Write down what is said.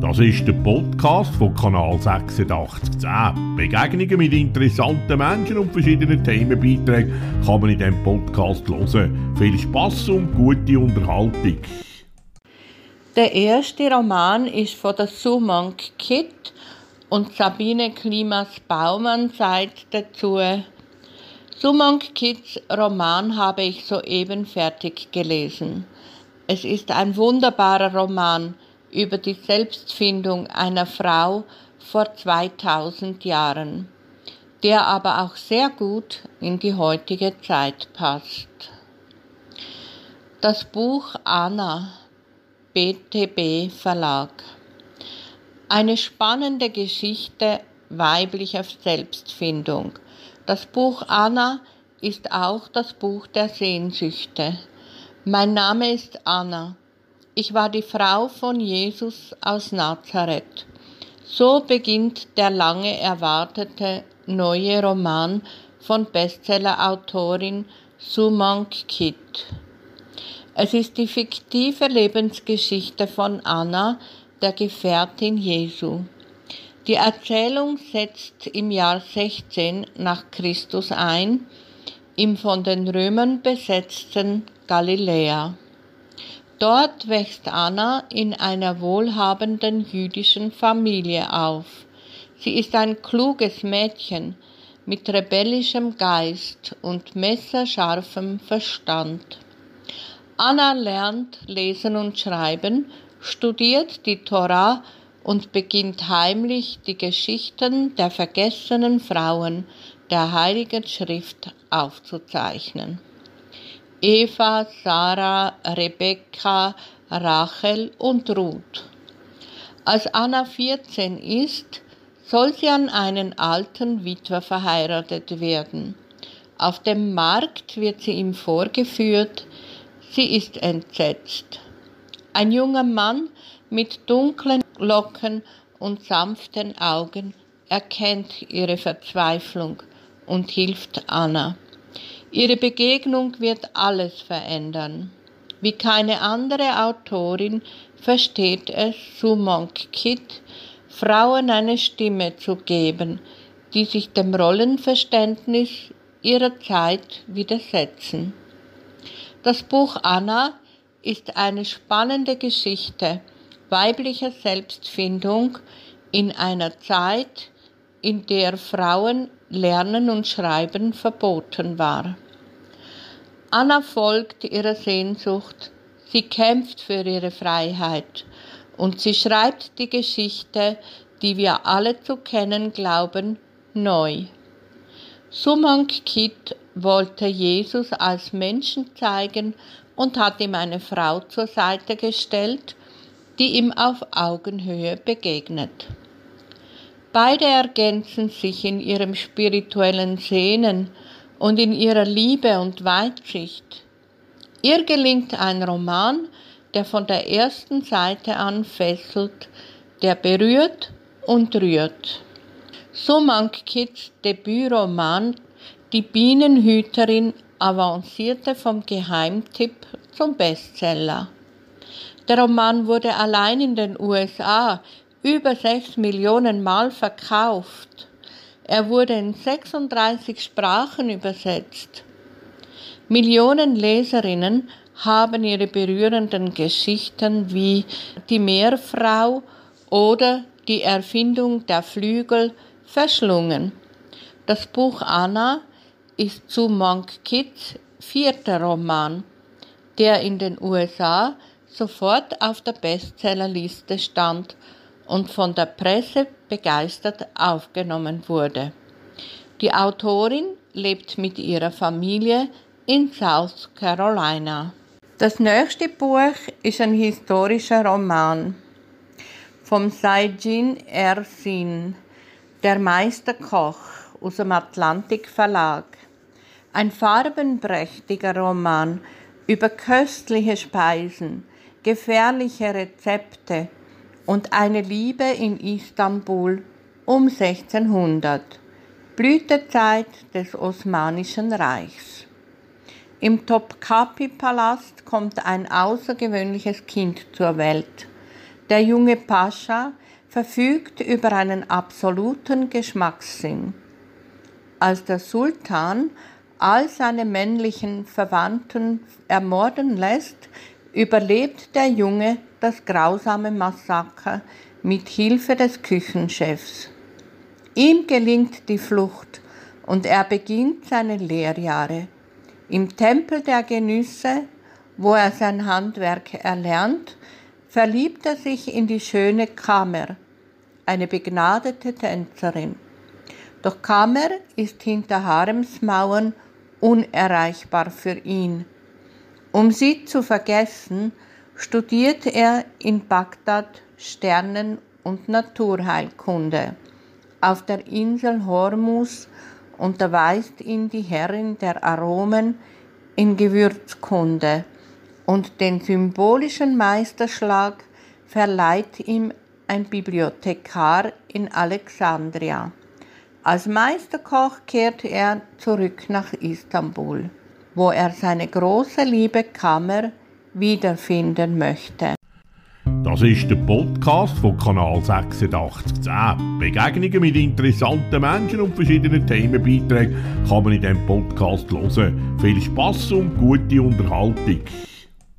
Das ist der Podcast von Kanal 8610. Begegnungen mit interessanten Menschen und verschiedenen Themenbeiträgen kann man in diesem Podcast hören. Viel Spass und gute Unterhaltung. Der erste Roman ist von der Sumonk Kit und Sabine Klimas-Baumann sagt dazu, Sumonk Kits Roman habe ich soeben fertig gelesen. Es ist ein wunderbarer Roman über die Selbstfindung einer Frau vor 2000 Jahren, der aber auch sehr gut in die heutige Zeit passt. Das Buch Anna, BTB Verlag. Eine spannende Geschichte weiblicher Selbstfindung. Das Buch Anna ist auch das Buch der Sehnsüchte. Mein Name ist Anna. Ich war die Frau von Jesus aus Nazareth. So beginnt der lange erwartete neue Roman von Bestsellerautorin Sumank Kit. Es ist die fiktive Lebensgeschichte von Anna, der Gefährtin Jesu. Die Erzählung setzt im Jahr 16 nach Christus ein, im von den Römern besetzten Galiläa. Dort wächst Anna in einer wohlhabenden jüdischen Familie auf. Sie ist ein kluges Mädchen mit rebellischem Geist und messerscharfem Verstand. Anna lernt lesen und schreiben, studiert die Tora und beginnt heimlich die Geschichten der vergessenen Frauen der Heiligen Schrift aufzuzeichnen. Eva, Sarah, Rebekka, Rachel und Ruth. Als Anna 14 ist, soll sie an einen alten Witwer verheiratet werden. Auf dem Markt wird sie ihm vorgeführt, sie ist entsetzt. Ein junger Mann mit dunklen Locken und sanften Augen erkennt ihre Verzweiflung und hilft Anna. Ihre Begegnung wird alles verändern. Wie keine andere Autorin versteht es Sumonk Kit, Frauen eine Stimme zu geben, die sich dem Rollenverständnis ihrer Zeit widersetzen. Das Buch Anna ist eine spannende Geschichte weiblicher Selbstfindung in einer Zeit, in der Frauen Lernen und Schreiben verboten war. Anna folgt ihrer Sehnsucht, sie kämpft für ihre Freiheit und sie schreibt die Geschichte, die wir alle zu kennen glauben, neu. Sumank Kit wollte Jesus als Menschen zeigen und hat ihm eine Frau zur Seite gestellt, die ihm auf Augenhöhe begegnet. Beide ergänzen sich in ihrem spirituellen Sehnen und in ihrer Liebe und Weitsicht. Ihr gelingt ein Roman, der von der ersten Seite an fesselt, der berührt und rührt. So Monk Kids Debütroman Die Bienenhüterin avancierte vom Geheimtipp zum Bestseller. Der Roman wurde allein in den USA über sechs Millionen Mal verkauft. Er wurde in 36 Sprachen übersetzt. Millionen Leserinnen haben ihre berührenden Geschichten wie Die Meerfrau oder Die Erfindung der Flügel verschlungen. Das Buch Anna ist zu Monk Kids vierter Roman, der in den USA sofort auf der Bestsellerliste stand und von der Presse begeistert aufgenommen wurde. Die Autorin lebt mit ihrer Familie in South Carolina. Das nächste Buch ist ein historischer Roman vom Saijin Ersin, Der Meisterkoch aus dem Atlantik Verlag. Ein farbenprächtiger Roman über köstliche Speisen, gefährliche Rezepte und eine Liebe in Istanbul um 1600, Blütezeit des Osmanischen Reichs. Im Topkapi-Palast kommt ein außergewöhnliches Kind zur Welt. Der junge Pascha verfügt über einen absoluten Geschmackssinn. Als der Sultan all seine männlichen Verwandten ermorden lässt, überlebt der Junge das grausame Massaker mit Hilfe des Küchenchefs. Ihm gelingt die Flucht und er beginnt seine Lehrjahre. Im Tempel der Genüsse, wo er sein Handwerk erlernt, verliebt er sich in die schöne Kamer, eine begnadete Tänzerin. Doch Kamer ist hinter Haremsmauern unerreichbar für ihn. Um sie zu vergessen, studiert er in Bagdad Sternen- und Naturheilkunde. Auf der Insel Hormus unterweist ihn die Herrin der Aromen in Gewürzkunde und den symbolischen Meisterschlag verleiht ihm ein Bibliothekar in Alexandria. Als Meisterkoch kehrt er zurück nach Istanbul, wo er seine große Liebe Kammer wiederfinden möchte. Das ist der Podcast von Kanal 8610. Begegnungen mit interessanten Menschen und verschiedenen Themenbeiträgen kann man in diesem Podcast hören. Viel Spaß und gute Unterhaltung.